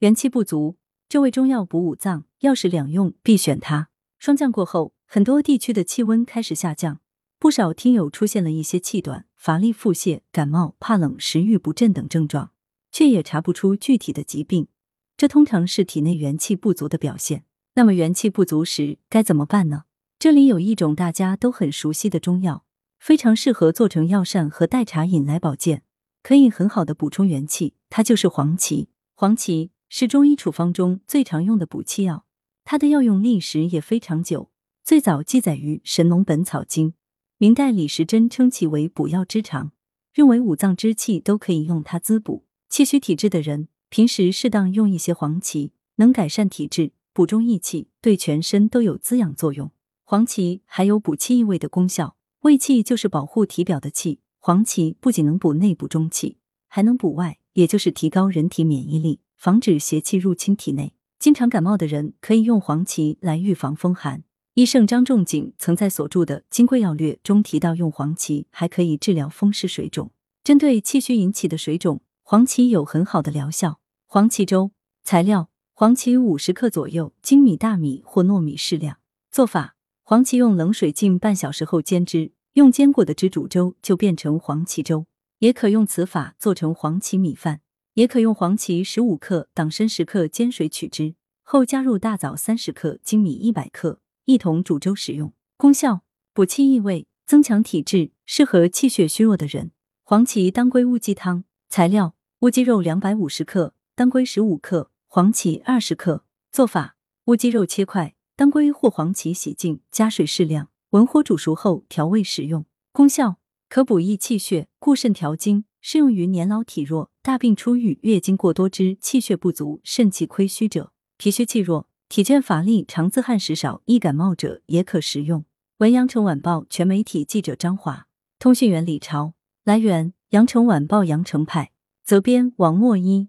元气不足，这味中药补五脏，药食两用必选它。霜降过后，很多地区的气温开始下降，不少听友出现了一些气短、乏力、腹泻、感冒、怕冷、食欲不振等症状，却也查不出具体的疾病，这通常是体内元气不足的表现。那么元气不足时该怎么办呢？这里有一种大家都很熟悉的中药，非常适合做成药膳和代茶饮来保健，可以很好的补充元气，它就是黄芪。黄芪。是中医处方中最常用的补气药，它的药用历史也非常久，最早记载于《神农本草经》。明代李时珍称其为补药之长，认为五脏之气都可以用它滋补。气虚体质的人，平时适当用一些黄芪，能改善体质，补中益气，对全身都有滋养作用。黄芪还有补气益胃的功效，胃气就是保护体表的气，黄芪不仅能补内补中气，还能补外，也就是提高人体免疫力。防止邪气入侵体内，经常感冒的人可以用黄芪来预防风寒。医圣张仲景曾在所著的《金匮要略》中提到，用黄芪还可以治疗风湿水肿。针对气虚引起的水肿，黄芪有很好的疗效。黄芪粥材料：黄芪五十克左右，精米、大米或糯米适量。做法：黄芪用冷水浸半小时后煎汁，用煎过的汁煮粥，就变成黄芪粥。也可用此法做成黄芪米饭。也可用黄芪十五克、党参十克煎水取汁，后加入大枣三十克、粳米一百克，一同煮粥食用。功效：补气益胃，增强体质，适合气血虚弱的人。黄芪当归乌鸡汤材料：乌鸡肉两百五十克，当归十五克，黄芪二十克。做法：乌鸡肉切块，当归或黄芪洗净，加水适量，文火煮熟后调味食用。功效：可补益气血，固肾调经。适用于年老体弱、大病初愈、月经过多之气血不足、肾气亏虚者，脾虚气弱、体倦乏力、常自汗时少、易感冒者也可食用。文阳城晚报全媒体记者张华，通讯员李超。来源：阳城晚报阳城派，责编王墨一。